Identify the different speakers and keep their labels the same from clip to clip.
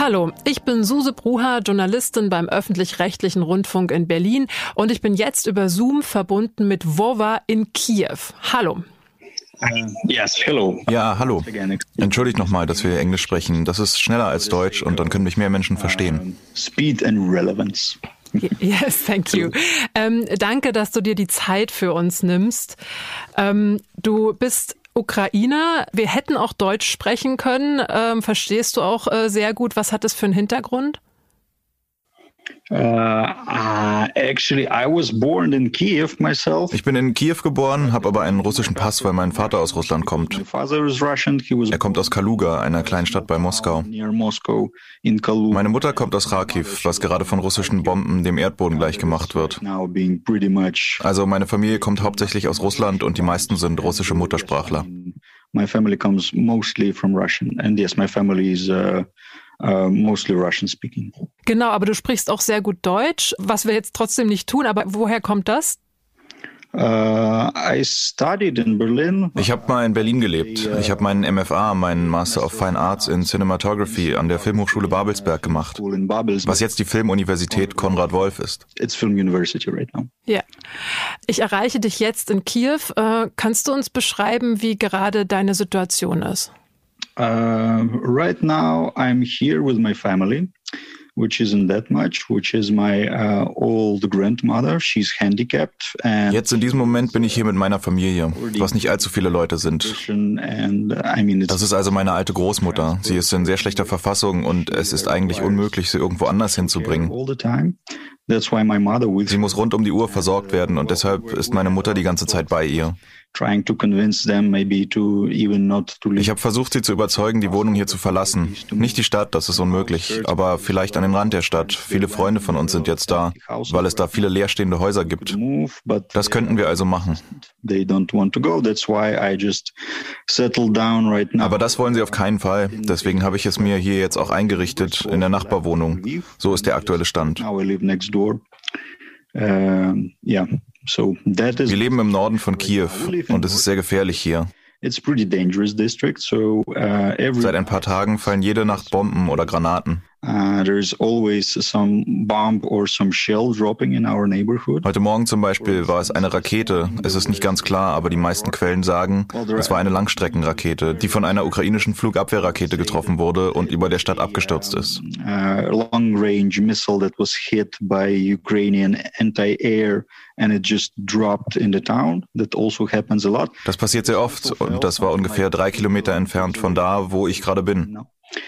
Speaker 1: Hallo, ich bin Suse Bruha, Journalistin beim öffentlich-rechtlichen Rundfunk in Berlin und ich bin jetzt über Zoom verbunden mit Vova in Kiew. Hallo.
Speaker 2: Uh, yes, hello.
Speaker 3: Ja, hallo. Entschuldigt nochmal, dass wir Englisch sprechen. Das ist schneller als Deutsch und dann können mich mehr Menschen verstehen.
Speaker 2: Speed and relevance.
Speaker 1: Yes, thank you. Ähm, danke, dass du dir die Zeit für uns nimmst. Ähm, du bist Ukrainer. Wir hätten auch Deutsch sprechen können. Ähm, verstehst du auch äh, sehr gut. Was hat das für einen Hintergrund?
Speaker 2: Uh, uh, actually, I was born in Kiev myself.
Speaker 3: Ich bin in Kiew geboren, habe aber einen russischen Pass, weil mein Vater aus Russland kommt. Er kommt aus Kaluga, einer kleinen Stadt bei Moskau. Meine Mutter kommt aus Kharkiv, was gerade von russischen Bomben dem Erdboden gleichgemacht wird. Also meine Familie kommt hauptsächlich aus Russland und die meisten sind russische Muttersprachler.
Speaker 2: My family comes mostly from Russian, and yes, my family is. Uh, mostly Russian speaking.
Speaker 1: Genau, aber du sprichst auch sehr gut Deutsch, was wir jetzt trotzdem nicht tun. Aber woher kommt das?
Speaker 2: Uh, I studied in Berlin.
Speaker 3: Ich habe mal in Berlin gelebt. Ich habe meinen MFA, meinen Master of Fine Arts in Cinematography an der Filmhochschule Babelsberg gemacht, was jetzt die Filmuniversität Konrad Wolf ist.
Speaker 2: It's Film University right now.
Speaker 1: Ja. Ich erreiche dich jetzt in Kiew. Äh, kannst du uns beschreiben, wie gerade deine Situation ist?
Speaker 2: Uh, right now, I'm here with my family, which isn't that much, which is my uh, old grandmother. She's handicapped.
Speaker 3: And Jetzt in diesem Moment bin ich hier mit meiner Familie, was nicht allzu viele Leute sind. Das ist also meine alte Großmutter. Sie ist in sehr schlechter Verfassung und es ist eigentlich unmöglich, sie irgendwo anders hinzubringen. Sie muss rund um die Uhr versorgt werden und deshalb ist meine Mutter die ganze Zeit bei ihr. Ich habe versucht, sie zu überzeugen, die Wohnung hier zu verlassen. Nicht die Stadt, das ist unmöglich, aber vielleicht an den Rand der Stadt. Viele Freunde von uns sind jetzt da, weil es da viele leerstehende Häuser gibt. Das könnten wir also machen. Aber das wollen sie auf keinen Fall. Deswegen habe ich es mir hier jetzt auch eingerichtet, in der Nachbarwohnung. So ist der aktuelle Stand. Wir leben im Norden von Kiew und es ist sehr gefährlich hier. Uh, Seit ein paar Tagen fallen jede Nacht Bomben oder Granaten. Uh, Heute Morgen zum Beispiel war es eine Rakete. Es ist nicht ganz klar, aber die meisten Quellen sagen, es war eine Langstreckenrakete, die von einer ukrainischen Flugabwehrrakete getroffen wurde und über der Stadt abgestürzt ist.
Speaker 2: Long-range missile that was hit by Ukrainian anti-air and it just dropped in the town. That also happens a lot.
Speaker 3: Das passiert sehr oft und das war ungefähr drei Kilometer entfernt von da, wo ich gerade bin.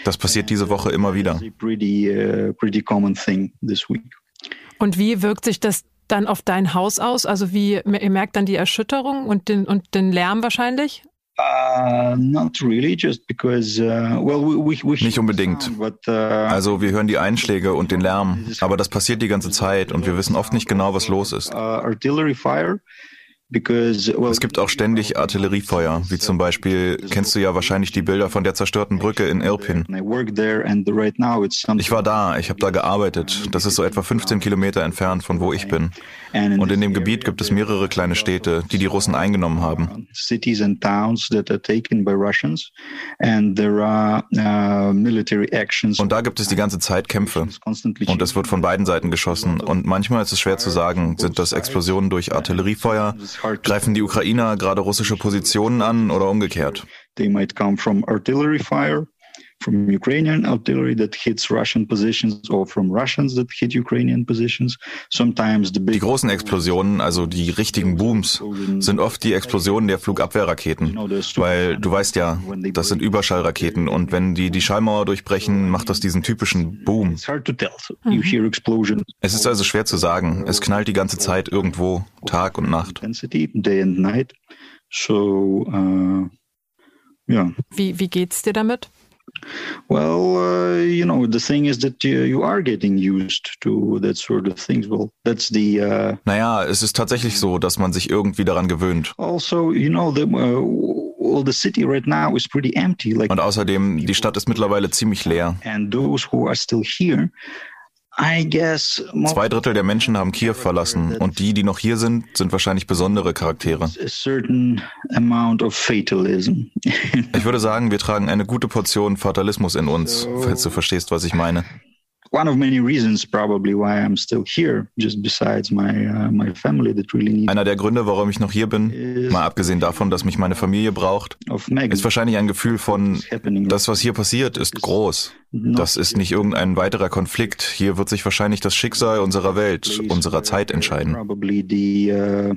Speaker 3: Das passiert diese Woche immer wieder.
Speaker 2: Uh,
Speaker 1: und wie wirkt sich das dann auf dein Haus aus? Also wie ihr merkt dann die Erschütterung und den, und den Lärm wahrscheinlich?
Speaker 2: Uh, uh,
Speaker 3: Nicht unbedingt. Also wir hören die Einschläge und den Lärm, aber das passiert die ganze Zeit und wir wissen oft nicht genau, was los ist. Es gibt auch ständig Artilleriefeuer, wie zum Beispiel, kennst du ja wahrscheinlich die Bilder von der zerstörten Brücke in Irpin. Ich war da, ich habe da gearbeitet. Das ist so etwa 15 Kilometer entfernt von wo ich bin. Und in dem Gebiet gibt es mehrere kleine Städte, die die Russen eingenommen haben. Und da gibt es die ganze Zeit Kämpfe. Und es wird von beiden Seiten geschossen. Und manchmal ist es schwer zu sagen, sind das Explosionen durch Artilleriefeuer Greifen die Ukrainer gerade russische Positionen an oder umgekehrt?
Speaker 2: They might come from artillery fire from Ukrainian artillery that hits Russian positions or from Russians that hit Ukrainian positions. Sometimes the big
Speaker 3: die großen Explosionen, also die richtigen Booms, sind oft die Explosionen der Flugabwehrraketen, weil du weißt ja, das sind Überschallraketen und wenn die die Schallmauer durchbrechen, macht das diesen typischen Boom. Mhm. Es ist also schwer zu sagen. Es knallt die ganze Zeit irgendwo, Tag und Nacht.
Speaker 2: So, uh, yeah.
Speaker 1: Wie, wie geht's dir damit?
Speaker 2: Well, uh, you know, the thing is that you, you are getting used to that sort of things. Well, that's the. Uh,
Speaker 3: naja, es ist tatsächlich so, dass man sich irgendwie daran gewöhnt.
Speaker 2: Also, you know, the, uh, well, the city right now is pretty empty. Like,
Speaker 3: Und außerdem, die Stadt ist mittlerweile ziemlich leer.
Speaker 2: And those who are still here
Speaker 3: Zwei Drittel der Menschen haben Kiew verlassen und die, die noch hier sind, sind wahrscheinlich besondere Charaktere. Ich würde sagen, wir tragen eine gute Portion Fatalismus in uns, falls du verstehst, was ich meine
Speaker 2: one of many reasons probably why I'm still here, just besides my uh, my family that really needs.
Speaker 3: Einer der Gründe, warum ich noch hier bin, mal abgesehen davon, dass mich meine Familie braucht, ist wahrscheinlich ein Gefühl von, das, was hier passiert, ist groß. Das ist nicht irgendein weiterer Konflikt. Hier wird sich wahrscheinlich das Schicksal unserer Welt, unserer Zeit entscheiden.
Speaker 2: Probably the uh,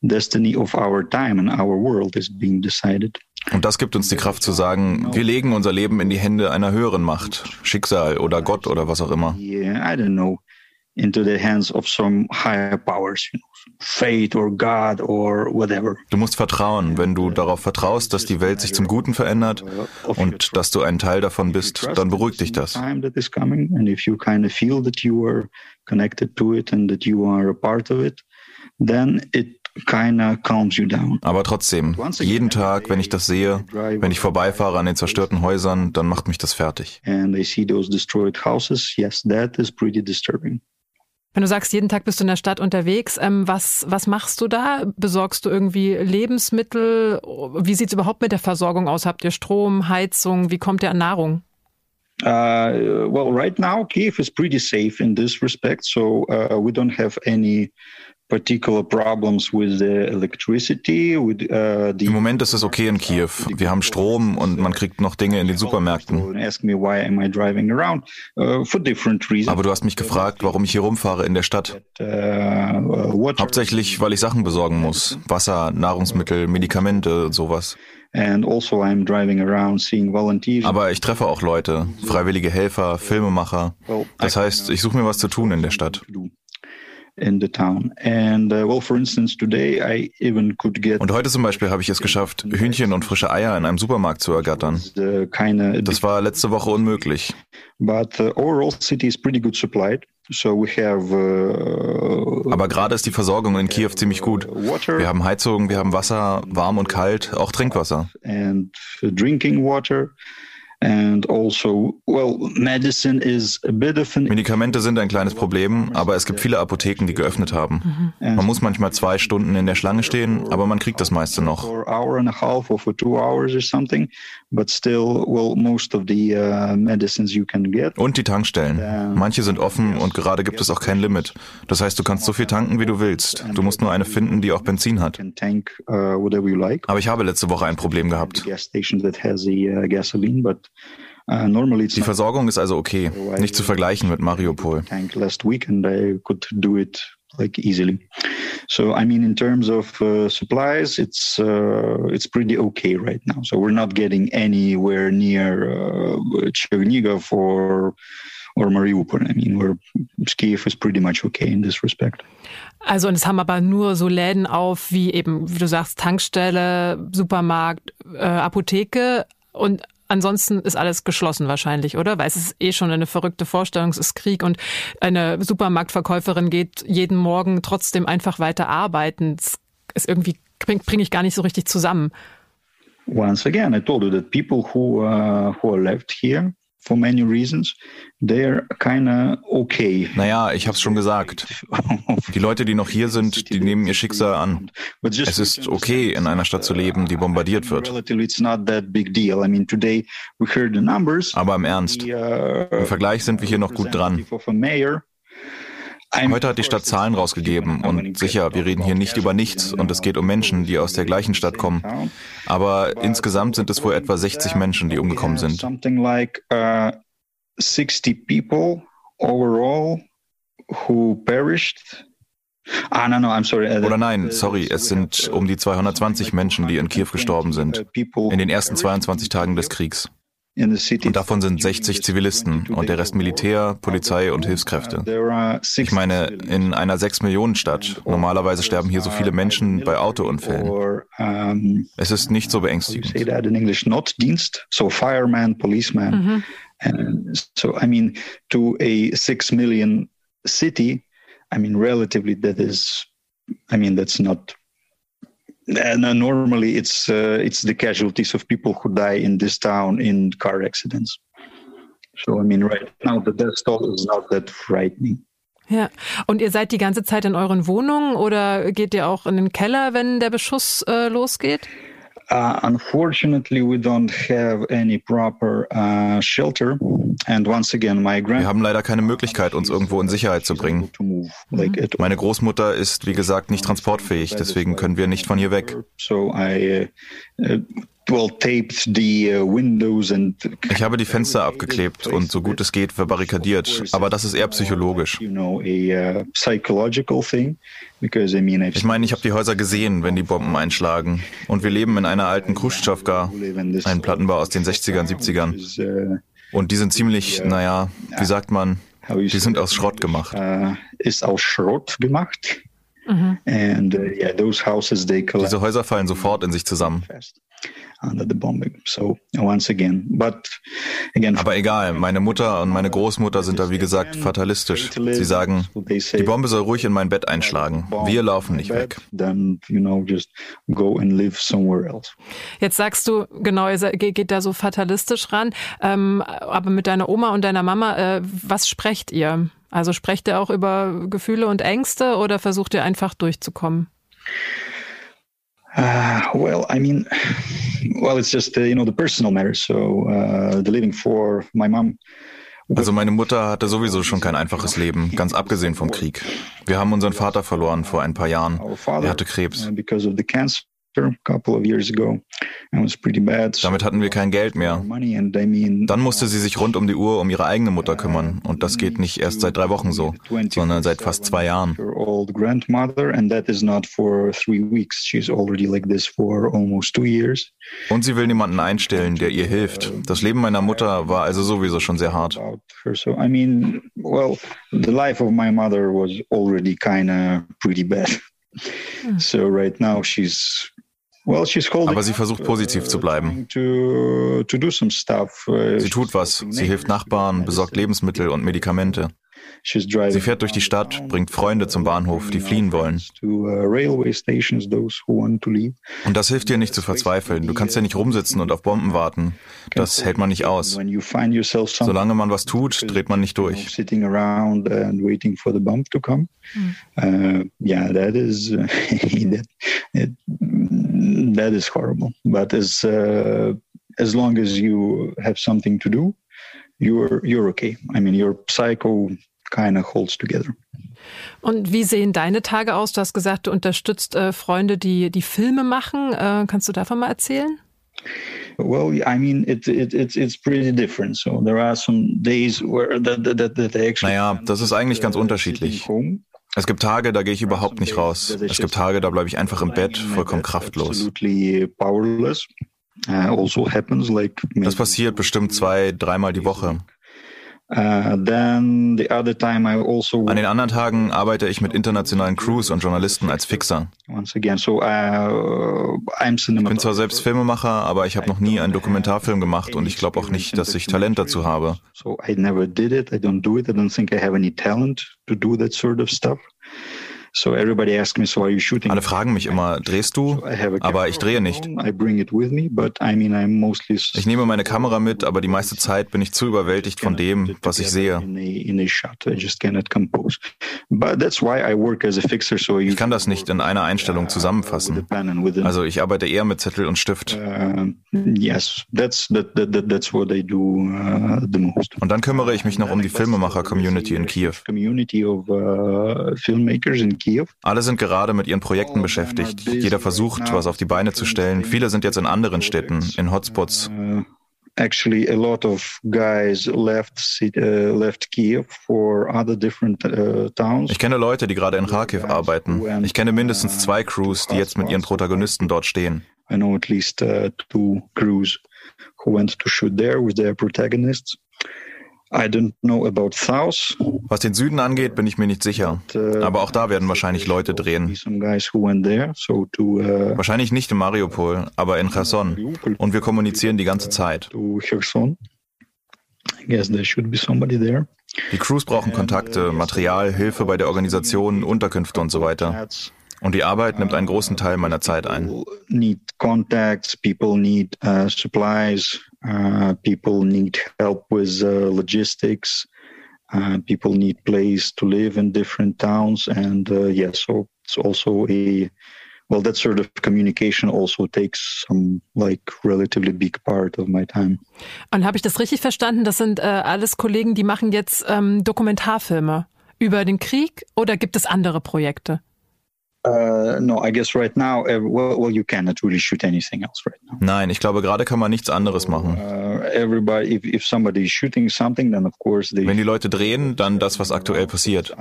Speaker 2: destiny of our time and our world is being decided.
Speaker 3: Und das gibt uns die Kraft zu sagen, wir legen unser Leben in die Hände einer höheren Macht, Schicksal oder Gott oder was auch immer. Du musst vertrauen, wenn du darauf vertraust, dass die Welt sich zum Guten verändert und dass du ein Teil davon bist, dann beruhigt dich das.
Speaker 2: then it keiner calms you down.
Speaker 3: Aber trotzdem, jeden Tag, wenn ich das sehe, wenn ich vorbeifahre an den zerstörten Häusern, dann macht mich das fertig.
Speaker 2: And I see those destroyed houses. Yes, that is pretty disturbing.
Speaker 1: Wenn du sagst, jeden Tag bist du in der Stadt unterwegs, ähm, was, was machst du da? Besorgst du irgendwie Lebensmittel? Wie sieht es überhaupt mit der Versorgung aus? Habt ihr Strom, Heizung? Wie kommt ihr an Nahrung?
Speaker 2: Uh, well, right now, Kiev is pretty safe in this respect. So uh, we don't have any particular problems with the electricity. With, uh, the
Speaker 3: Im Moment ist es okay in Kiew. Wir haben Strom und man kriegt noch Dinge in den Supermärkten.
Speaker 2: Uh,
Speaker 3: Aber du hast mich gefragt, warum ich hier rumfahre in der Stadt. Uh, Hauptsächlich, weil ich Sachen besorgen muss. Wasser, Nahrungsmittel, Medikamente, sowas.
Speaker 2: Also
Speaker 3: Aber ich treffe auch Leute, freiwillige Helfer, Filmemacher. Das heißt, ich suche mir was zu tun in der Stadt
Speaker 2: in the town. And uh, well, for instance, today I even could get.
Speaker 3: Und heute zum Beispiel habe ich es geschafft, Hühnchen und frische Eier in einem Supermarkt zu ergattern. Das war letzte Woche unmöglich.
Speaker 2: But the overall city is pretty good supplied. So we have,
Speaker 3: uh, Aber gerade ist die Versorgung in Kiew ziemlich gut. Wir haben Heizung, wir haben Wasser, warm und kalt, auch Trinkwasser.
Speaker 2: And drinking water. Also,
Speaker 3: Medikamente sind ein kleines Problem, aber es gibt viele Apotheken, die geöffnet haben. Man muss manchmal zwei Stunden in der Schlange stehen, aber man kriegt das meiste noch. Uh, und die Tankstellen. Manche sind offen und gerade gibt es auch kein Limit. Das heißt, du kannst so viel tanken, wie du willst. Du musst nur eine finden, die auch Benzin hat. Uh, aber ich habe letzte Woche ein Problem gehabt. Uh, Die Versorgung ist also okay, nicht zu vergleichen mit Mariupol.
Speaker 2: like easily. So I mean, in terms of uh, supplies, it's uh, it's pretty okay right now. So we're not getting anywhere near uh, Chernigov or or Mariupol. I mean, we're Kiev is pretty much okay in this respect.
Speaker 1: Also und es haben aber nur so Läden auf wie eben, wie du sagst, Tankstelle, Supermarkt, äh, Apotheke und Ansonsten ist alles geschlossen wahrscheinlich, oder? Weil es ist eh schon eine verrückte Vorstellung, es ist Krieg und eine Supermarktverkäuferin geht jeden Morgen trotzdem einfach weiter arbeiten. Das ist irgendwie, bringe bring ich gar nicht so richtig zusammen.
Speaker 2: Once again, I told you that people who, uh, who are left here for many reasons, they're kinda okay.
Speaker 3: Naja, ich hab's schon gesagt. Die Leute, die noch hier sind, die nehmen ihr Schicksal an. Es ist okay, in einer Stadt zu leben, die bombardiert wird. Aber im Ernst, uh, im Vergleich sind wir hier noch gut dran. Heute hat die Stadt Zahlen rausgegeben und sicher, wir reden hier nicht über nichts und es geht um Menschen, die aus der gleichen Stadt kommen. Aber insgesamt sind es wohl etwa 60 Menschen, die umgekommen sind.
Speaker 2: 60 people overall who perished
Speaker 3: Ah, no, no, I'm sorry. Uh, Oder nein, sorry, es sind um die 220 Menschen, die in Kiew gestorben sind, in den ersten 22 Tagen des Kriegs. Und davon sind 60 Zivilisten und der Rest Militär, Polizei und Hilfskräfte. Ich meine, in einer 6-Millionen-Stadt, normalerweise sterben hier so viele Menschen bei Autounfällen. Es ist nicht so beängstigend.
Speaker 2: So fireman, policeman. Mhm. So, I mean, to a 6 million city, I mean, relatively, that is, I mean, that's not. And uh, normally, it's uh, it's the casualties of people who die in this town in car accidents. So I mean, right now the death toll is not that frightening.
Speaker 1: Ja, und ihr seid die ganze Zeit in euren Wohnungen oder geht ihr auch in den Keller, wenn der Beschuss äh, losgeht?
Speaker 2: Uh, unfortunately, we don't have any proper uh, shelter. And once again, my
Speaker 3: Wir haben leider keine Möglichkeit, uns irgendwo in Sicherheit zu bringen. Meine Großmutter ist, wie gesagt, nicht transportfähig, deswegen können wir nicht von hier weg.
Speaker 2: So I, Uh,
Speaker 3: ich habe die Fenster abgeklebt und so gut es geht verbarrikadiert, aber das ist eher psychologisch. Uh, ich meine, ich habe die Häuser gesehen, wenn die Bomben einschlagen. Und wir leben in einer alten Khrushchevka, einem Plattenbau aus den 60ern, 70ern. Und die sind ziemlich, naja, wie sagt man, die sind aus Schrott gemacht.
Speaker 2: Uh, ist aus Schrott gemacht. Mhm.
Speaker 3: Diese Häuser fallen sofort in sich zusammen
Speaker 2: under the bombing. So once again, but again.
Speaker 3: Aber egal, meine Mutter und meine Großmutter sind da wie gesagt fatalistisch. Sie sagen, die Bombe soll ruhig in mein Bett einschlagen. Wir laufen nicht weg.
Speaker 1: Jetzt sagst du, genau, ihr geht da so fatalistisch ran. Ähm, aber mit deiner Oma und deiner Mama, äh, was sprecht ihr? Also sprecht ihr auch über Gefühle und Ängste oder versucht ihr einfach durchzukommen?
Speaker 2: Uh, well, I mean, well, it's just uh, you know the personal matter. So uh, the living for my mom.
Speaker 3: Also meine Mutter hatte sowieso schon kein einfaches Leben, ganz abgesehen vom Krieg. Wir haben unseren Vater verloren vor ein paar Jahren. Er hatte Krebs. Damit hatten wir kein Geld mehr. Dann musste sie sich rund um die Uhr um ihre eigene Mutter kümmern. Und das geht nicht erst seit drei Wochen so, sondern seit fast zwei Jahren. Und sie will niemanden einstellen, der ihr hilft. Das Leben meiner Mutter war also sowieso schon sehr hart.
Speaker 2: I mean, well, the life of my mother was already kind of pretty bad. Hmm. So right now she's
Speaker 3: aber sie versucht positiv zu bleiben. Uh, sie tut was. Sie hilft Nachbarn, besorgt Lebensmittel und Medikamente. Sie fährt durch die Stadt, bringt Freunde zum Bahnhof, die fliehen wollen. Uh, und das hilft dir nicht zu verzweifeln. Du kannst ja nicht rumsitzen und auf Bomben warten. Das hält man nicht aus. Solange man was tut, dreht man nicht durch.
Speaker 2: Hm. Yeah, that is that is horrible. But as uh, as long as you have something to do, you're you're okay. I mean, your psycho kind of holds together.
Speaker 1: Und wie sehen deine Tage aus? Du hast gesagt, du unterstützt äh, Freunde, die die Filme machen. Äh, kannst du davon mal erzählen?
Speaker 2: Well, I mean, it, it, it's it's pretty different. So there are some days where that that that actually.
Speaker 3: Naja, das ist eigentlich ganz unterschiedlich. Es gibt Tage, da gehe ich überhaupt nicht raus. Es gibt Tage, da bleibe ich einfach im Bett, vollkommen kraftlos. Also das passiert bestimmt zwei, dreimal die Woche. Uh, also An den anderen Tagen arbeite ich mit internationalen Crews und Journalisten als Fixer. Uh, ich bin zwar selbst Filmemacher, aber ich habe noch nie einen Dokumentarfilm gemacht und ich glaube auch nicht, dass ich Talent dazu habe. Alle fragen mich immer, drehst du? Aber ich drehe nicht. Ich nehme meine Kamera mit, aber die meiste Zeit bin ich zu überwältigt von dem, was ich sehe. Ich kann das nicht in einer Einstellung zusammenfassen. Also ich arbeite eher mit Zettel und Stift. Uh, uh, und dann kümmere ich mich noch um die Filmemacher-Community in Kiew. Alle sind gerade mit ihren Projekten beschäftigt. Jeder versucht, was auf die Beine zu stellen. Viele sind jetzt in anderen Städten, in Hotspots.
Speaker 2: Actually, a lot of guys left uh, left Kiev for other different uh, towns.
Speaker 3: Ich kenne Leute, die gerade in Kharkiv arbeiten. Ich kenne mindestens zwei Crews, die jetzt mit ihren Protagonisten dort stehen.
Speaker 2: I know at least uh, two crews who went to shoot there with their protagonists. I don't know about South.
Speaker 3: Was den Süden angeht, bin ich mir nicht sicher. Uh, Aber auch da werden wahrscheinlich Leute drehen. Uh, wahrscheinlich nicht in Mariupol, aber in Cherson. Und wir kommunizieren die ganze Zeit. Die Crews brauchen Kontakte, uh, Material, Hilfe bei der Organisation, Unterkünfte und so weiter. Und die Arbeit nimmt einen großen Teil meiner Zeit ein.
Speaker 2: Need contacts, people need supplies, uh, people need help with uh, logistics, uh, people need place to live in different towns, and uh, yeah, so it's also a well, that sort of communication also takes some like relatively big part of my time.
Speaker 1: Und habe ich das richtig verstanden? Das sind äh, alles Kollegen, die machen jetzt ähm, Dokumentarfilme über den Krieg oder gibt es andere Projekte?
Speaker 2: Uh, no, I guess right now, uh, well, you cannot really shoot anything else right now.
Speaker 3: Nein, ich glaube, gerade kann man nichts anderes machen. Uh,
Speaker 2: everybody, if, if somebody is shooting something, then of course they
Speaker 3: Wenn die Leute drehen, dann das, was aktuell passiert.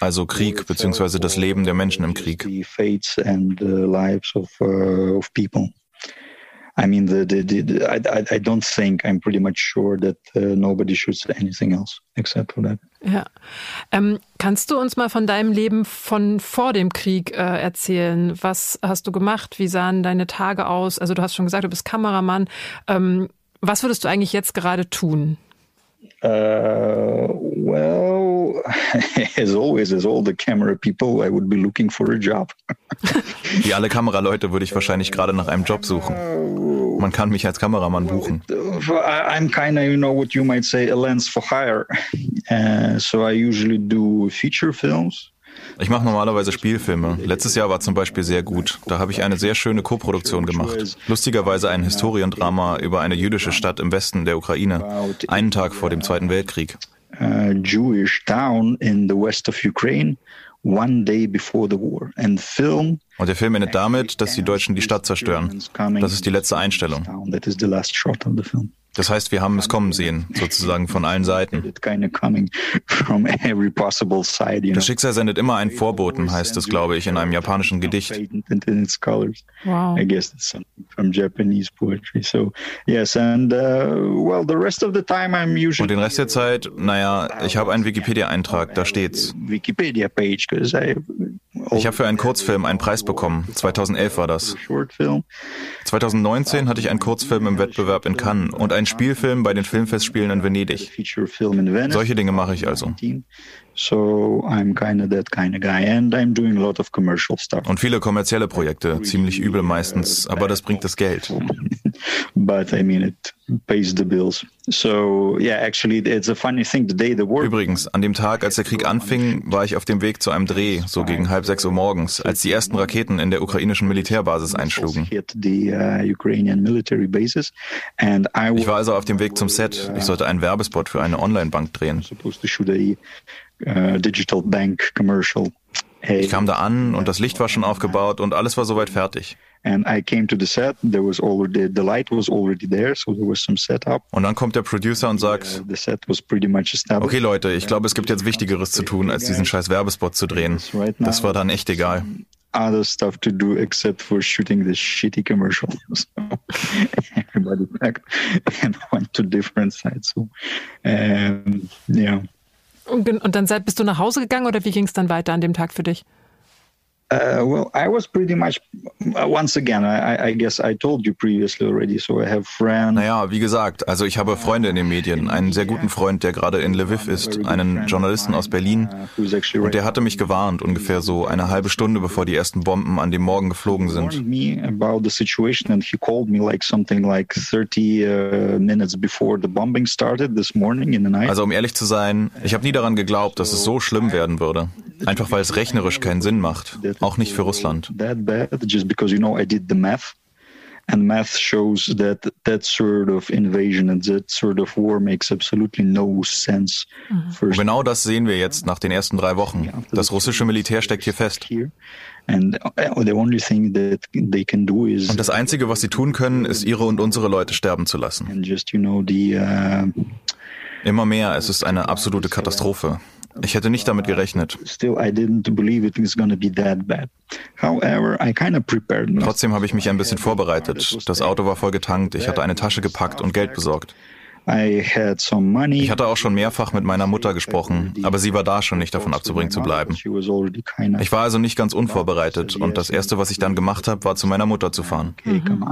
Speaker 3: Also Krieg beziehungsweise das Leben der Menschen im Krieg.
Speaker 2: The fates and the lives of, uh, of people. I mean, the, the, the, I, I don't think, I'm pretty much sure that uh, nobody shoots anything else except for that.
Speaker 1: Ja. Ähm, kannst du uns mal von deinem Leben von vor dem Krieg äh, erzählen? Was hast du gemacht? Wie sahen deine Tage aus? Also du hast schon gesagt, du bist Kameramann. Ähm, was würdest du eigentlich jetzt gerade tun?
Speaker 2: Uh, well, as always, as all the camera people, I would be looking for a job.
Speaker 3: Wie alle Kameraleute würde ich wahrscheinlich gerade nach einem Job suchen. Man kann mich als Kameramann buchen.
Speaker 2: I'm kind of, you know, what you might say, a lens for hire. Uh, so I usually do feature films.
Speaker 3: Ich mache normalerweise Spielfilme. Letztes Jahr war zum Beispiel sehr gut. Da habe ich eine sehr schöne Koproduktion gemacht. Lustigerweise ein Historiendrama über eine jüdische Stadt im Westen der Ukraine, einen Tag vor dem Zweiten Weltkrieg.
Speaker 2: Jewish town in the west of Ukraine one day before the war. And film
Speaker 3: und der Film endet damit, dass die Deutschen die Stadt zerstören. Das ist die letzte Einstellung. Das heißt, wir haben es kommen sehen, sozusagen von allen Seiten. Das Schicksal sendet immer einen Vorboten, heißt es, glaube ich, in einem japanischen Gedicht.
Speaker 1: Wow.
Speaker 3: Und den Rest der Zeit, naja, ich habe einen Wikipedia-Eintrag, da steht's. Ich habe für einen Kurzfilm einen Preis bekommen. 2011 war das. 2019 hatte ich einen Kurzfilm im Wettbewerb in Cannes und einen Spielfilm bei den Filmfestspielen in Venedig. Solche Dinge mache ich also. Und viele kommerzielle Projekte, ziemlich übel meistens, aber das bringt das Geld.
Speaker 2: But I mean it pays the bills. So yeah, actually it's a funny thing. The day the war.
Speaker 3: Übrigens, an dem Tag, als der Krieg anfing, war ich auf dem Weg zu einem Dreh, so gegen halb sechs Uhr morgens, als die ersten Raketen in der ukrainischen Militärbasis einschlugen. Uh, ich war also auf dem Weg zum Set. Ich sollte einen Werbespot für eine Online-Bank drehen.
Speaker 2: Uh, digital bank commercial.
Speaker 3: Ich kam da an und das Licht war schon aufgebaut und alles war soweit fertig.
Speaker 2: And I came to the set. There was already the light was already there, so there was some setup.
Speaker 3: Und dann kommt der Producer und sagt:
Speaker 2: The set was pretty much established.
Speaker 3: Okay, Leute, ich glaube, es gibt jetzt Wichtigeres zu tun, als diesen scheiß Werbespot zu drehen. Das war dann echt egal.
Speaker 2: Other stuff to do except for shooting this shitty commercial. So everybody packed and went to different sites. So, um, yeah.
Speaker 1: Und, und dann bist du nach Hause gegangen oder wie ging es dann weiter an dem Tag für dich?
Speaker 2: Uh, well, I was pretty much uh, once again. I, I guess I told you previously already. So I have friends.
Speaker 3: Naja, wie gesagt, also ich habe Freunde in den Medien. Einen sehr guten Freund, der gerade in Lviv ist, einen Journalisten aus Berlin. Uh, Und der hatte mich gewarnt, ungefähr so eine halbe Stunde bevor die ersten Bomben an dem Morgen geflogen sind.
Speaker 2: about the situation, and he called me like something like 30 uh, minutes before the bombing started this morning in the night.
Speaker 3: Also um ehrlich zu sein, ich habe nie daran geglaubt, dass es so schlimm werden würde. Einfach weil es rechnerisch keinen Sinn macht. Auch nicht für Russland.
Speaker 2: And math shows that that sort of invasion and that sort of war makes absolutely no sense.
Speaker 3: Und genau das sehen wir jetzt nach den ersten drei Wochen. Das russische Militär steckt hier fest. Und das Einzige, was sie tun können, ist, ihre und unsere Leute sterben zu lassen. Uh, Immer mehr, es ist eine absolute Katastrophe. Ich hätte nicht damit gerechnet. Trotzdem habe ich mich ein bisschen vorbereitet. Das Auto war voll getankt, ich hatte eine Tasche gepackt und Geld besorgt. Ich hatte auch schon mehrfach mit meiner Mutter gesprochen, aber sie war da schon nicht davon abzubringen zu bleiben. Ich war also nicht ganz unvorbereitet und das Erste, was ich dann gemacht habe, war zu meiner Mutter zu fahren. Mhm.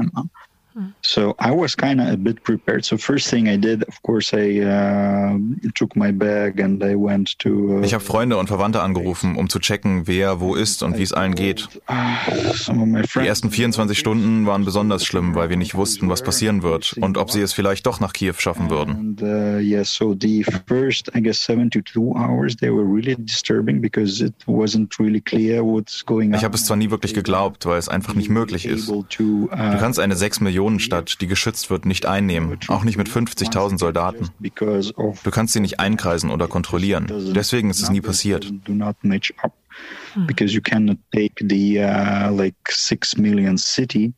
Speaker 2: So I was kind of a bit prepared. So first thing I did, of course, I uh, took my bag and I went to.
Speaker 3: Uh, ich habe Freunde und Verwandte angerufen, um zu checken, wer wo ist und wie es allen geht. Die ersten 24 Stunden waren besonders schlimm, weil wir nicht wussten, was passieren wird und ob sie es vielleicht doch nach Kiew schaffen würden. And, uh, yeah, so the first, I guess, 72 hours, they were really disturbing because it wasn't really clear what's going on. Ich habe es zwar nie wirklich geglaubt, weil es einfach nicht möglich ist. Uh, du kannst eine 6 Millionen Millionenstadt, die geschützt wird, nicht einnehmen, auch nicht mit 50.000 Soldaten. Du kannst sie nicht einkreisen oder kontrollieren. Deswegen ist es nie passiert.
Speaker 2: Because you cannot take the uh, like six million city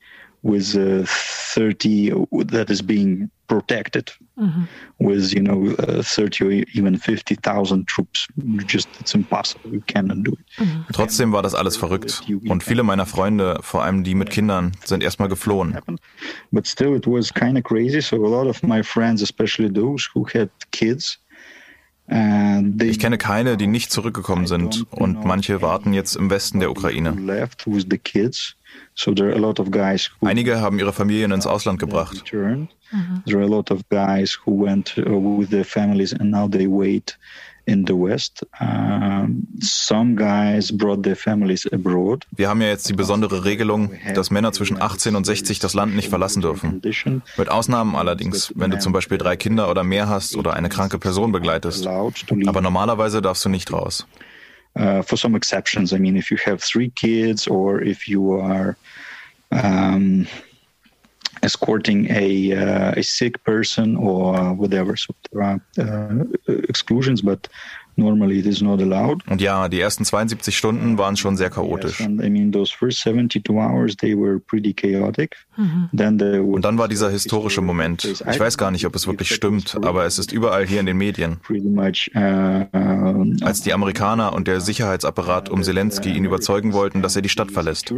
Speaker 2: with uh, 30 that is being protected. Mm-hmm. with you know uh, 30 or even 50,000 troops. Just it's impossible. You cannot do it.
Speaker 3: Mhm. trotzdem war das alles verrückt. Und viele meiner Freunde vor allem die mit Kindern sind erstmal geflohen.
Speaker 2: But still it was kind of crazy. So a lot of my friends especially those who had kids
Speaker 3: ich kenne keine, die nicht zurückgekommen sind und manche warten jetzt im Westen der Ukraine. Einige haben ihre Familien ins Ausland gebracht.
Speaker 2: Mm-hmm. In the West. Um, some guys brought their families abroad.
Speaker 3: Wir haben ja jetzt die besondere Regelung, dass Männer zwischen 18 und 60 das Land nicht verlassen dürfen. Mit Ausnahmen allerdings, wenn du zum Beispiel drei Kinder oder mehr hast oder eine kranke Person begleitest. Aber normalerweise darfst du nicht raus.
Speaker 2: Uh, for some exceptions, I mean, if you have three kids or if you are um, escorting a, uh, a sick person or whatever. So there are uh, exclusions, but normally it is not allowed.
Speaker 3: Und ja, die ersten 72 Stunden waren schon sehr chaotisch.
Speaker 2: Yes, and I mean those first 72 hours they were pretty chaotic.
Speaker 3: Mhm. Then there was Und dann war dieser historische Moment. Ich weiß gar nicht, ob es wirklich stimmt, aber es ist überall hier in den Medien. Much, uh, uh, Als die Amerikaner und der Sicherheitsapparat um Zelensky ihn überzeugen wollten, dass er die Stadt verlässt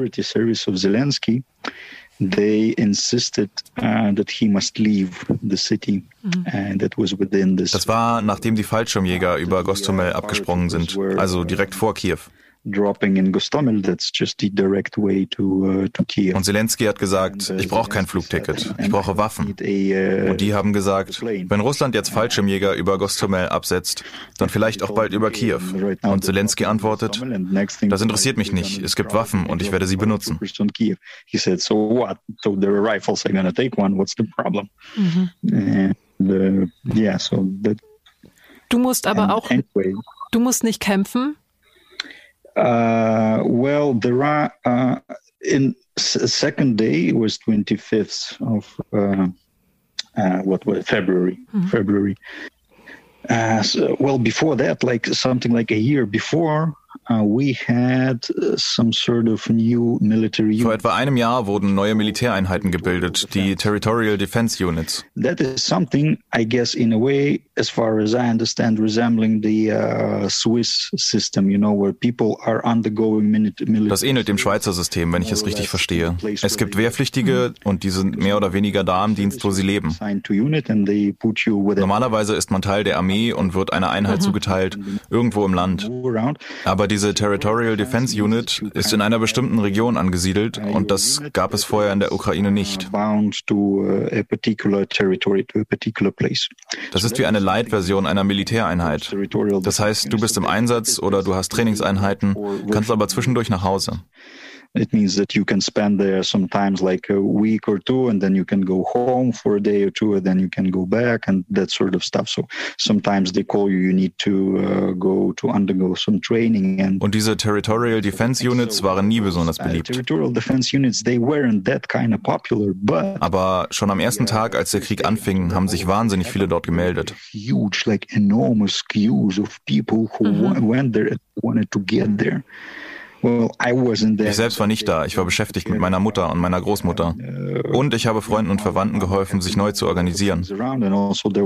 Speaker 2: they insisted uh, that he must leave the city. Mhm. And that was within this.
Speaker 3: Das war, nachdem die Fallschirmjäger über Gostomel abgesprungen sind, also direkt vor Kiew
Speaker 2: dropping in Gostomel. That's just the direct way to, uh, to Kiev.
Speaker 3: Und Zelensky hat gesagt, ich brauche kein Flugticket, ich brauche Waffen. Uh, Und die haben gesagt, wenn Russland jetzt Fallschirmjäger über Gostomel absetzt, dann vielleicht auch bald über Kiew. Und Zelensky antwortet, das interessiert mich nicht, es gibt Waffen und ich werde sie benutzen. He said, so what? So there are rifles, I'm gonna take one, what's the problem?
Speaker 1: Mhm. Uh, yeah, so that, du musst aber auch, du musst nicht kämpfen,
Speaker 2: Uh, well, there are uh, in second day was 25th of uh, uh, what was February. Mm-hmm. February. Uh, so, well, before that, like something like a year before,
Speaker 3: Vor etwa einem Jahr wurden neue Militäreinheiten gebildet, die Territorial Defense Units.
Speaker 2: That is something, I guess, in a way, as far as I understand, resembling the uh, Swiss system, you know, where people are undergoing military.
Speaker 3: Das ähnelt dem Schweizer System, wenn ich es richtig verstehe. Es gibt Wehrpflichtige und die sind mehr oder weniger da im Dienst, wo sie leben. Normalerweise ist man Teil der Armee und wird einer Einheit zugeteilt, irgendwo im Land. Aber die diese Territorial Defense Unit ist in einer bestimmten Region angesiedelt und das gab es vorher in der Ukraine nicht. Das ist wie eine Light-Version einer Militäreinheit. Das heißt, du bist im Einsatz oder du hast Trainingseinheiten, kannst aber zwischendurch nach Hause.
Speaker 2: It means that you can spend there sometimes like a week or two, and then you can go home for a day or two, and then you can go back and that sort of stuff. So sometimes they call you, you need to uh, go to undergo some training. And
Speaker 3: Und diese Territorial Defense Units waren nie besonders uh, beliebt.
Speaker 2: Territorial Defense Units, they weren't that kind of popular, but
Speaker 3: Aber schon am ersten Tag, als der Krieg anfing, haben sich wahnsinnig viele dort gemeldet.
Speaker 2: Huge, like enormous queues of people who mhm. went there, wanted to get there.
Speaker 3: Ich selbst war nicht da. Ich war beschäftigt mit meiner Mutter und meiner Großmutter. Und ich habe Freunden und Verwandten geholfen, sich neu zu organisieren.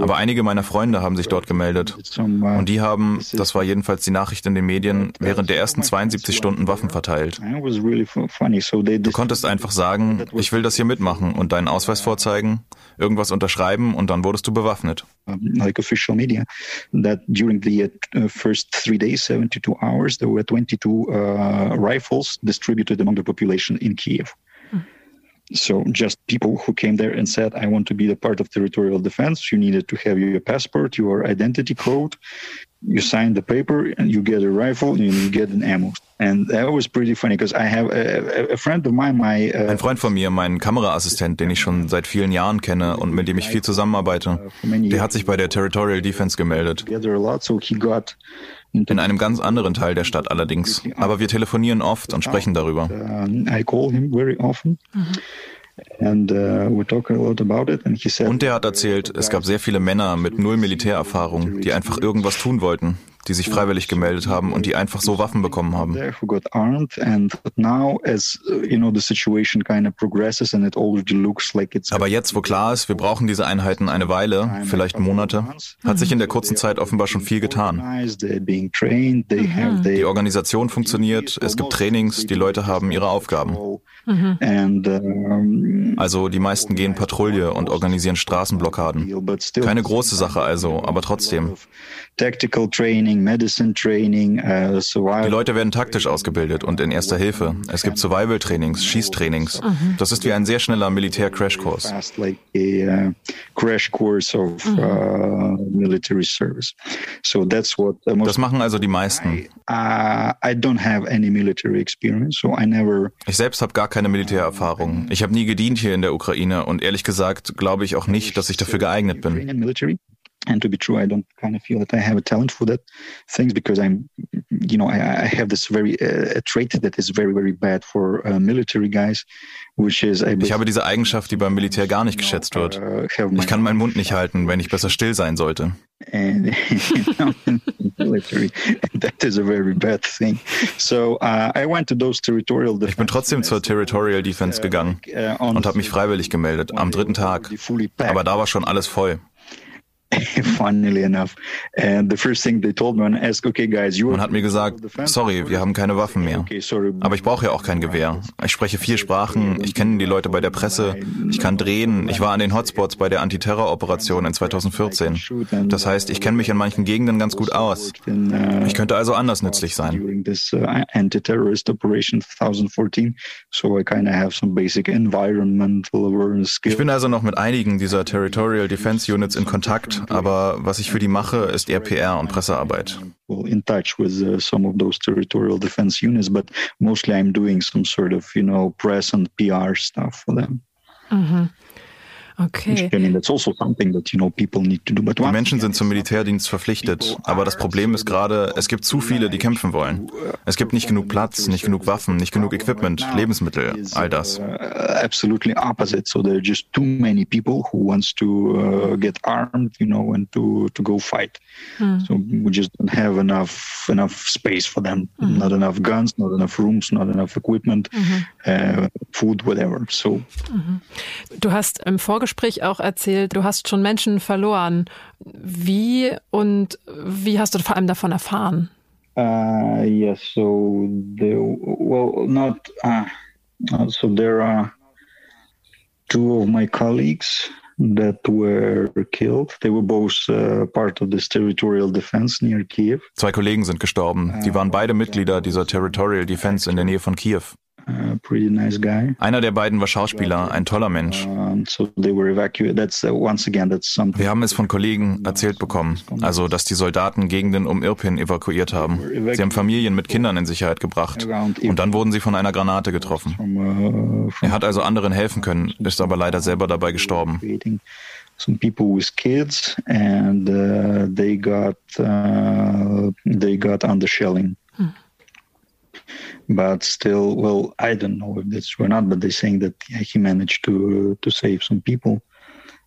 Speaker 3: Aber einige meiner Freunde haben sich dort gemeldet. Und die haben, das war jedenfalls die Nachricht in den Medien, während der ersten 72 Stunden Waffen verteilt. Du konntest einfach sagen, ich will das hier mitmachen und deinen Ausweis vorzeigen, irgendwas unterschreiben und dann wurdest du bewaffnet.
Speaker 2: Like official media, that during the uh, first three days, 72 hours, there were 22 uh, rifles distributed among the population in Kiev. Mm. So just people who came there and said, I want to be a part of territorial defense. You needed to have your passport, your identity code. You sign the paper and you get a rifle and you get an ammo. And that was pretty funny because I have a, a, friend of mine, my, uh,
Speaker 3: Ein Freund von mir, mein Kameraassistent, den ich schon seit vielen Jahren kenne und mit dem ich viel zusammenarbeite, der hat sich bei der Territorial Defense gemeldet. In einem ganz anderen Teil der Stadt allerdings. Aber wir telefonieren oft und sprechen darüber.
Speaker 2: And, uh,
Speaker 3: und er hat erzählt, es gab sehr viele Männer mit null Militärerfahrung, die einfach irgendwas tun wollten, die sich freiwillig gemeldet haben und die einfach so Waffen bekommen haben. Aber jetzt, wo klar ist, wir brauchen diese Einheiten eine Weile, vielleicht Monate, hat sich in der kurzen Zeit offenbar schon viel getan. Die Organisation funktioniert, es gibt Trainings, die Leute haben ihre Aufgaben. Also die meisten gehen Patrouille und organisieren Straßenblockaden. Keine große Sache also, aber trotzdem.
Speaker 2: Tactical training, medicine training, uh, survival.
Speaker 3: Die Leute werden taktisch ausgebildet und in erster Hilfe. Es gibt Survival-Trainings, Schießtrainings. Mhm. Das ist wie ein sehr schneller Militär-Crashkurs.
Speaker 2: Like uh, crash course of mhm. uh, military service. So that's what
Speaker 3: das machen also die meisten.
Speaker 2: I, I don't have any military experience, so I never.
Speaker 3: Ich selbst habe gar keine Militärerfahrung. Ich habe nie gedient hier in der Ukraine und ehrlich gesagt glaube ich auch nicht, dass ich dafür geeignet bin.
Speaker 2: And to be true i don't kind of feel that i have a talent for that things because i'm you know i, I have this very uh, a trait that is very very bad for uh, military guys which is
Speaker 3: ich habe diese Eigenschaft, die beim Militär gar nicht geschätzt wird. Uh, ich kann meinen Mund nicht halten, wenn ich besser still sein sollte. And,
Speaker 2: military, that is a very bad thing. So uh, I went to those territorial
Speaker 3: defense. Ich bin trotzdem zur Territorial Defense gegangen uh, und habe mich freiwillig gemeldet am dritten Tag. Aber da war schon alles voll.
Speaker 2: funnily enough. And the first thing they told me when I asked, okay, guys, you
Speaker 3: Man hat mir gesagt, sorry, wir haben keine Waffen mehr. Aber ich brauche ja auch kein Gewehr. Ich spreche vier Sprachen, ich kenne die Leute bei der Presse, ich kann drehen, ich war an den Hotspots bei der Antiterror-Operation in 2014. Das heißt, ich kenne mich in manchen Gegenden ganz gut aus. Ich könnte also anders nützlich sein. Ich bin also noch mit einigen dieser Territorial Defense Units in Kontakt aber was ich für die mache, ist eher PR und Pressearbeit.
Speaker 2: In touch with uh, some of those territorial defense units, but mostly I'm doing some sort of, you know, press and PR stuff for them.
Speaker 1: Mhm. Okay.
Speaker 3: Also die Menschen sind zum Militärdienst verpflichtet, aber das Problem ist gerade, es gibt zu viele, die kämpfen wollen. Es gibt nicht genug Platz, nicht genug Waffen, nicht genug Equipment, Lebensmittel, all das. Uh,
Speaker 2: absolutely opposite. So there are just too many people who wants to uh, get armed, you know, and to to go fight. So we just don't have enough enough space for them. Not enough guns, not enough rooms, not enough equipment, uh, food, whatever. So.
Speaker 1: Du hast im Vorgespräch Vorgespräch auch erzählt, du hast schon Menschen verloren. Wie und wie hast du vor allem davon erfahren?
Speaker 2: Uh, yes, so the, well, not uh, so there are two of my colleagues that were killed. They were both uh, part of this territorial defense near Kiev.
Speaker 3: Zwei Kollegen sind gestorben. Die waren beide Mitglieder dieser Territorial Defense in der Nähe von Kiew. Einer der beiden war Schauspieler, ein toller Mensch. Uh, Wir haben es von Kollegen erzählt bekommen, also dass die Soldaten Gegenden um Irpin evakuiert haben. Sie haben Familien mit Kindern in Sicherheit gebracht und dann wurden sie von einer Granate getroffen. Uh, er hat also anderen helfen können, ist aber leider selber dabei gestorben.
Speaker 2: some people with kids and uh, they got uh, they got under shelling but still, well, I don't know if that's true or not, but they're saying that yeah, he managed to uh, to save some people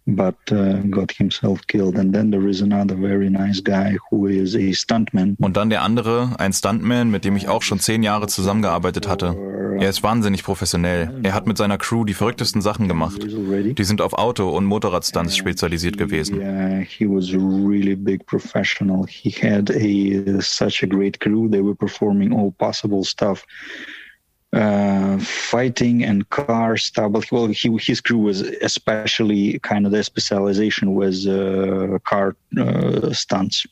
Speaker 2: but uh, got himself killed. And then there is another very nice guy who is a stuntman.
Speaker 3: Und dann der andere, ein Stuntman, mit dem ich auch schon zehn Jahre zusammengearbeitet hatte. Er ist wahnsinnig professionell. Er hat mit seiner Crew die verrücktesten Sachen gemacht. Die sind auf Auto- und Motorradstunts spezialisiert gewesen.
Speaker 2: He was really big professional. He had a such a great crew. They were performing all possible stuff. Uh, fighting and car stuff. But well, he, his crew was especially kind of their specialization was uh, car uh, stunts.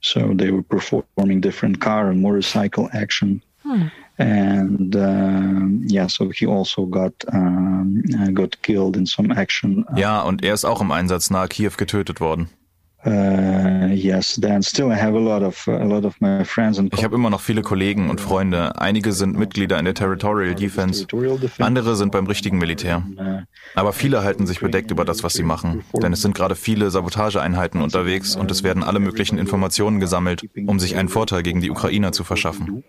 Speaker 2: So they were performing different car and motorcycle action. Hmm. And um, yeah, so he also got um, got killed in some action.
Speaker 3: Ja, und er ist auch im Einsatz nahe Kiew getötet worden.
Speaker 2: Uh, yes, then still I have a lot of a lot of my friends and
Speaker 3: Ich habe immer noch viele Kollegen und Freunde. Einige sind Mitglieder in der Territorial Defense, andere sind beim richtigen Militär. Aber viele halten sich bedeckt über das, was sie machen, denn es sind gerade viele Sabotageeinheiten unterwegs und es werden alle möglichen Informationen gesammelt, um sich einen Vorteil gegen die Ukrainer zu verschaffen.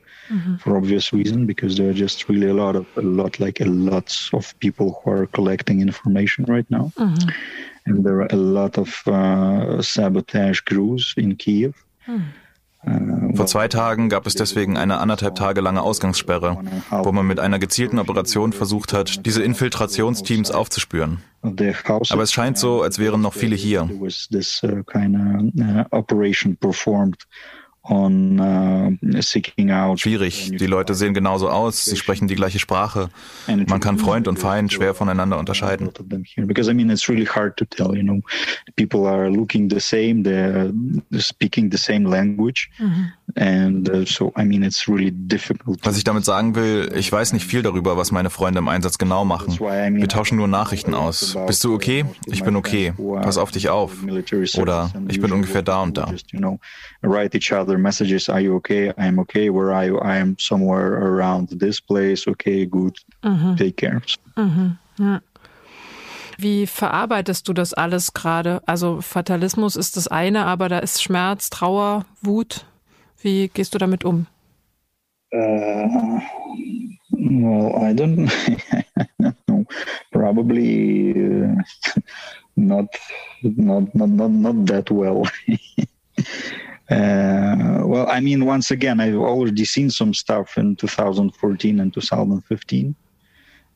Speaker 2: For obvious reason, because there are just really a lot of a lot like a lots of people who are collecting information right now. And there are a lot of uh, sabotage crews in Kiev.
Speaker 3: Hm. Uh, Vor zwei Tagen gab es deswegen eine anderthalb Tage lange Ausgangssperre, wo man mit einer gezielten Operation versucht hat, diese Infiltrationsteams aufzuspüren. Aber es scheint so, als wären noch viele hier.
Speaker 2: On uh, seeking out.
Speaker 3: Schwierig. Die Leute sehen genauso aus, sie sprechen die gleiche Sprache. Man kann Freund und Feind schwer voneinander unterscheiden.
Speaker 2: Because I mean it's really hard to tell, you know. People are looking the same, they're speaking the same language. And so I mean it's really difficult.
Speaker 3: Was ich damit sagen will, ich weiß nicht viel darüber, was meine Freunde im Einsatz genau machen. Wir tauschen nur Nachrichten aus. Bist du okay? Ich bin okay. Pass auf dich auf. Oder ich bin ungefähr da und da.
Speaker 2: Other messages. Are you okay? I'm okay. Where are you? I am somewhere around this place. Okay, good. Mhm. Take care. Mhm. Ja.
Speaker 1: Wie verarbeitest du das alles gerade? Also Fatalismus ist das eine, aber da ist Schmerz, Trauer, Wut. Wie gehst du damit um?
Speaker 2: Uh, well, I don't, know. Probably uh, not, not, not, not, not that well. Uh, well, I mean, once again, I've already seen some stuff in 2014 and 2015.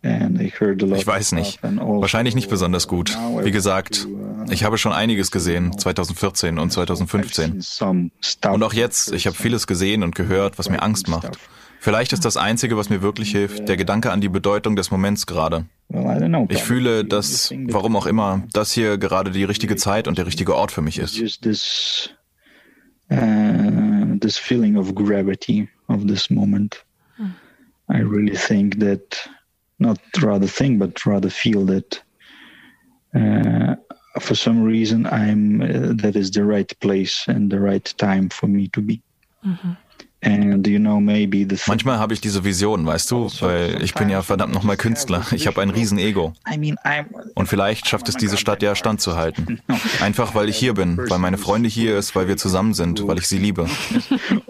Speaker 3: Ich weiß nicht. Also Wahrscheinlich nicht besonders gut. Wie gesagt, uh, ich habe schon einiges gesehen, 2014 und 2015. Und auch jetzt, ich habe vieles gesehen und gehört, was mir Angst macht. Vielleicht ist das Einzige, was mir wirklich hilft, der Gedanke an die Bedeutung des Moments gerade. Ich fühle, dass, warum auch immer, das hier gerade die richtige Zeit und der richtige Ort für mich ist.
Speaker 2: Uh, this feeling of gravity of this moment. Mm. I really think that, not rather think, but rather feel that uh, for some reason I'm uh, that is the right place and the right time for me to be. Mm-hmm.
Speaker 3: Manchmal habe ich diese Vision, weißt du, also, weil ich bin ja verdammt nochmal Künstler. Ich habe ein Riesen-Ego. Und vielleicht schafft es diese Stadt ja standzuhalten. Einfach weil ich hier bin, weil meine Freunde hier ist, weil wir zusammen sind, weil ich sie liebe.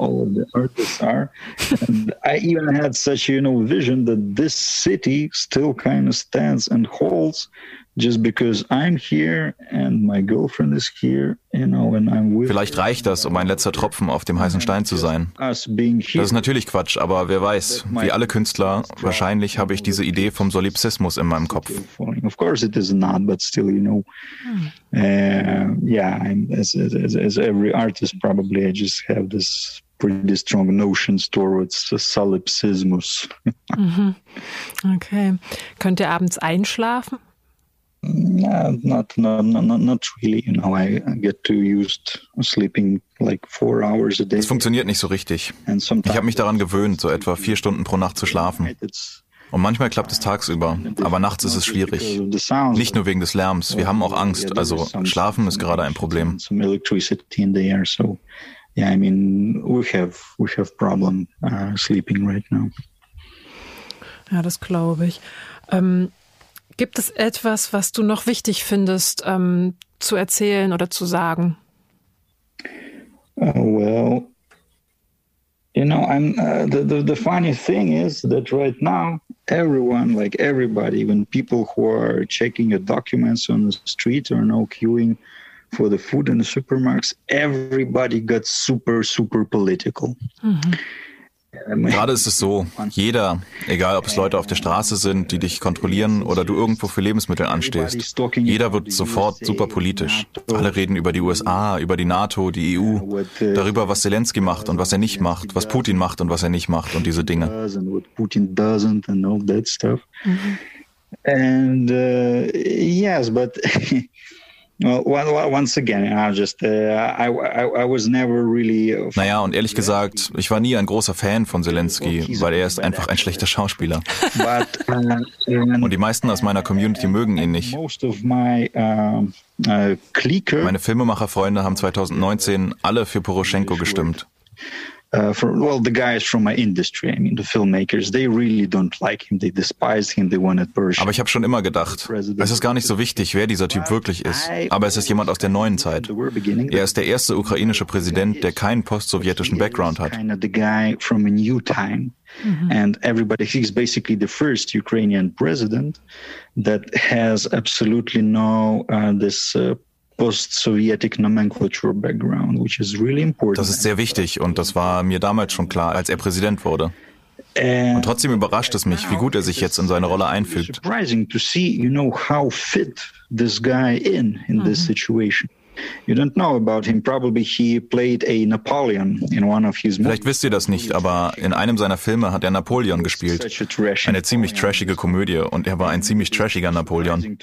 Speaker 3: Just because I'm here and my girlfriend is here, you know, and I'm with Vielleicht reicht das, um ein letzter Tropfen auf dem heißen Stein zu sein. Das ist natürlich Quatsch, aber wer weiß, wie alle Künstler, wahrscheinlich habe ich diese Idee vom Solipsismus in meinem Kopf.
Speaker 2: Of course it is not, but still, you know, uh, yeah, I'm, as, as, as every artist probably, I just have this pretty strong notions towards solipsismus.
Speaker 1: mhm. Okay. Könnt ihr abends einschlafen?
Speaker 2: Not, not, not, not really. You know, I get too used sleeping like four hours a day.
Speaker 3: Es funktioniert nicht so richtig. Ich habe mich daran gewöhnt, so etwa vier Stunden pro Nacht zu schlafen. Und manchmal klappt es tagsüber, aber nachts ist es schwierig. Nicht nur wegen des Lärms, wir haben auch Angst, also Schlafen ist gerade ein Problem.
Speaker 2: Yeah, I mean, we have we have problem uh, sleeping right now.
Speaker 1: Ja, das glaube ich. Ähm, gibt es etwas, was du noch wichtig findest ähm, zu erzählen oder zu sagen?
Speaker 2: Uh, well, you know, I'm uh, the, the the funny thing is that right now everyone, like everybody, even people who are checking your documents on the street or no queuing for the food in the supermarkets, everybody got super, super political.
Speaker 3: Mm-hmm. Gerade ist es so, jeder, egal ob es Leute auf der Straße sind, die dich kontrollieren oder du irgendwo für Lebensmittel anstehst, jeder wird sofort super politisch. Alle reden über die USA, über die NATO, die EU, darüber, was Zelensky macht und was er nicht macht, was Putin macht und was er nicht macht und diese Dinge.
Speaker 2: And uh, yes, but Once again, just, uh, I, I, was never really
Speaker 3: naja, und ehrlich gesagt, ich war nie ein großer Fan von Zelensky, weil er ist einfach ein schlechter Schauspieler. Uh, und die meisten aus meiner Community mögen ihn nicht. Uh, Meine Filmemacherfreunde haben 2019 alle für Poroschenko gestimmt.
Speaker 2: Uh, for well the guys from my industry i mean the filmmakers they really don't like him. They despise him. They wanted Persia.
Speaker 3: aber ich habe schon immer gedacht es ist gar nicht so wichtig wer dieser Typ wirklich ist. Aber es ist jemand aus der neuen Zeit. er ist der erste ukrainische Präsident der keinen postsowjetischen Background hat.
Speaker 2: Mm-hmm. And everybody, he's basically the first Ukrainian president that has absolutely no uh, this uh, post-Sovietic nomenclature background, which is really important.
Speaker 3: Das ist sehr wichtig und das war mir damals schon klar, als er Präsident wurde. Und trotzdem überrascht es mich, wie gut er sich jetzt in seine Rolle einfügt.
Speaker 2: Surprising to see, you know, how fit this guy in in this mhm. You don't know about him. Probably he played a Napoleon in one of his
Speaker 3: Vielleicht wisst ihr das nicht, aber in einem seiner Filme hat er Napoleon gespielt. Eine ziemlich trashige Komödie und er war ein ziemlich trashiger Napoleon.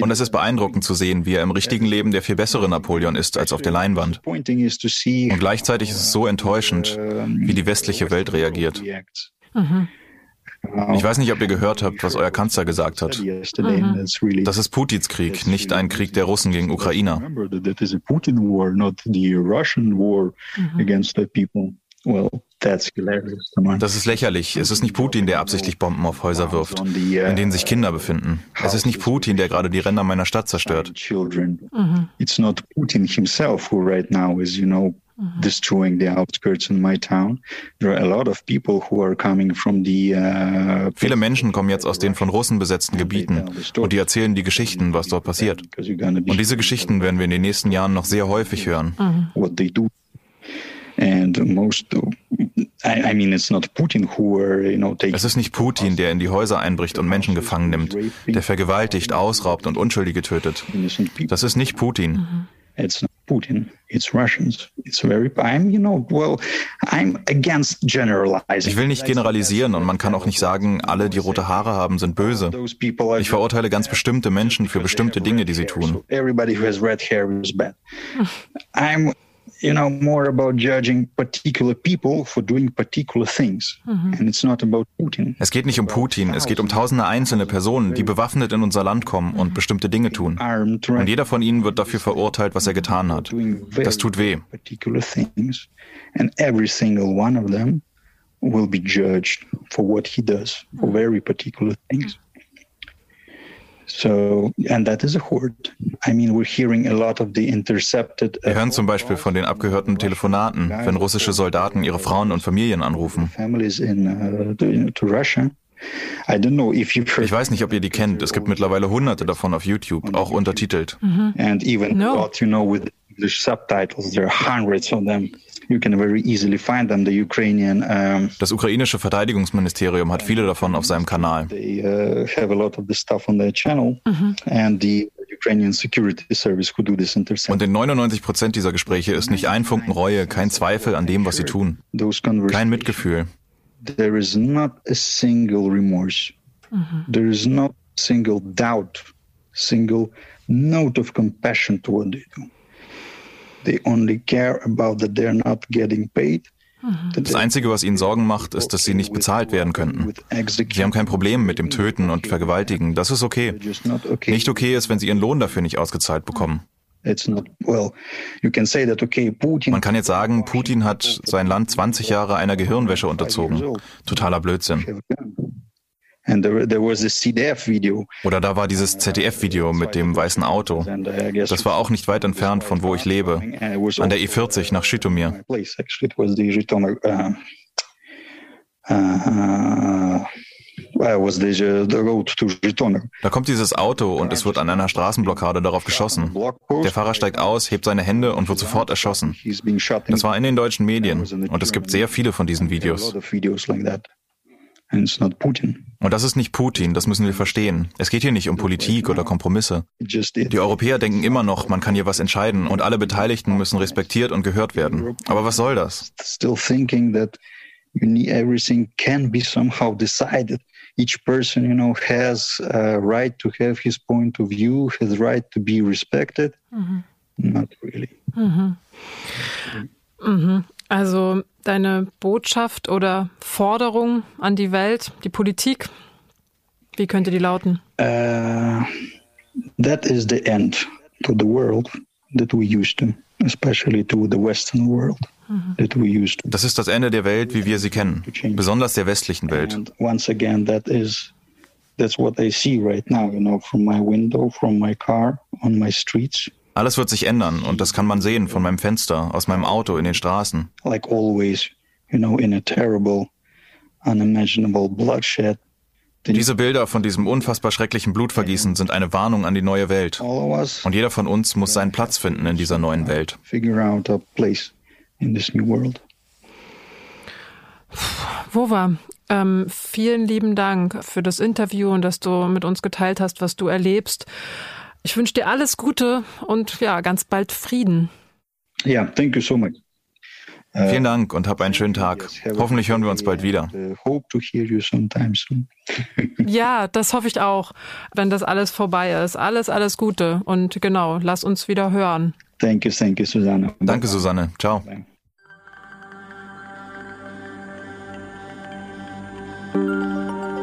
Speaker 3: Und es ist beeindruckend zu sehen, wie er im richtigen Leben der viel bessere Napoleon ist als auf der Leinwand. Und gleichzeitig ist es so enttäuschend, wie die westliche Welt reagiert. Mhm. Ich weiß nicht, ob ihr gehört habt, was euer Kanzler gesagt hat. Mhm. Das ist Putins Krieg, nicht ein Krieg der Russen gegen Ukrainer. Mhm. Das ist lächerlich. Es ist nicht Putin, der absichtlich Bomben auf Häuser wirft, in denen sich Kinder befinden. Es ist nicht Putin, der gerade die Ränder meiner Stadt zerstört. Mhm. Mm-hmm. destroying the outskirts in my town. There are a lot of people who are coming from the uh, Viele Menschen kommen jetzt aus den von Russen besetzten Gebieten und die erzählen die Geschichten, was dort passiert. Und diese Geschichten werden wir in den nächsten Jahren noch sehr häufig hören. What they do. And most, I mean, it's not Putin who are, you know, es ist nicht Putin, der in die Häuser einbricht und Menschen gefangen nimmt, der vergewaltigt, ausraubt und Unschuldige tötet. Das ist nicht Putin. Mhm.
Speaker 2: Putin. It's Russians. It's very. I'm, you know, well, I'm against generalizing.
Speaker 3: Ich will nicht generalisieren und man kann auch nicht sagen, alle, die rote Haare haben, sind böse. Ich verurteile ganz bestimmte Menschen für bestimmte Dinge, die sie tun.
Speaker 2: Everybody who has red hair is bad. I'm you know more about judging particular people for doing particular things mhm. and it's not about Putin.
Speaker 3: Es geht nicht um Putin, es geht um tausende einzelne Personen, die bewaffnet in unser Land kommen und bestimmte Dinge tun. Und jeder von ihnen wird dafür verurteilt, was er getan hat. Das tut weh.
Speaker 2: And every single one of them will be judged for what he does, for very particular things.
Speaker 3: Wir hören zum Beispiel von den abgehörten Telefonaten, wenn russische Soldaten ihre Frauen und Familien anrufen.
Speaker 2: Families in uh, to Russia. Ich
Speaker 3: weiß nicht, ob ihr die kennt. Es gibt mittlerweile hunderte davon auf YouTube, auch untertitelt.
Speaker 2: Mhm. And even no. You know, with English subtitles, there are hundreds of them.
Speaker 3: Das ukrainische Verteidigungsministerium hat viele davon auf seinem Kanal. Uh, mhm. Und in 99 Prozent dieser Gespräche ist nicht ein Funken Reue, kein Zweifel an dem, was sie tun. Kein Mitgefühl.
Speaker 2: there is not a single remorse. There is not a single doubt, single note of compassion to what they only care about that they're not getting paid.
Speaker 3: Mhm. Das Einzige, was ihnen Sorgen macht, ist, dass sie nicht bezahlt werden könnten. Sie haben kein Problem mit dem Töten und Vergewaltigen. Das ist okay. Nicht okay ist, wenn sie ihren Lohn dafür nicht ausgezahlt bekommen. Man kann jetzt sagen, Putin hat sein Land 20 Jahre einer Gehirnwäsche unterzogen. Totaler Blödsinn. Oder da war dieses ZDF-Video mit dem weißen Auto. Das war auch nicht weit entfernt von wo ich lebe, an der E40 nach Schitomir. Da kommt dieses Auto und es wird an einer Straßenblockade darauf geschossen. Der Fahrer steigt aus, hebt seine Hände und wird sofort erschossen. Das war in den deutschen Medien und es gibt sehr viele von diesen Videos. Und das ist nicht Putin, das müssen wir verstehen. Es geht hier nicht um Politik oder Kompromisse. Die Europäer denken immer noch, man kann hier was entscheiden und alle Beteiligten müssen respektiert und gehört werden. Aber was soll das? each person, you know, has a right to have his point of view, has right to be respected. Mhm. Not really.
Speaker 1: Mhm. Mhm. Also deine Botschaft oder Forderung an die Welt, die Politik, wie könnte die lauten? Uh,
Speaker 2: that is the end to the world that we used to, especially to the Western world.
Speaker 3: That we used to. Das ist das Ende der Welt, wie wir sie kennen, besonders der westlichen Welt. And once again, that is that's what I see right now, you know, from my window, from my car, on my streets. Alles wird sich ändern und das kann man sehen von meinem Fenster, aus meinem Auto, in den Straßen. Like always, you know, in a terrible, unimaginable bloodshed. Diese Bilder von diesem unfassbar schrecklichen Blutvergießen sind eine Warnung an die neue Welt. Und jeder von uns muss seinen Platz finden in dieser neuen Welt.
Speaker 1: Wova, ähm, vielen lieben Dank für das Interview und dass du mit uns geteilt hast, was du erlebst. Ich wünsche dir alles Gute und ja, ganz bald Frieden.
Speaker 2: Ja, yeah, thank you so much.
Speaker 3: Vielen Dank und hab einen schönen Tag. Hoffentlich hören wir uns bald wieder.
Speaker 1: ja, das hoffe ich auch, wenn das alles vorbei ist. Alles, alles Gute und genau, lass uns wieder hören.
Speaker 2: Thank you, thank you, Susanne.
Speaker 3: Danke, Susanne. Ciao.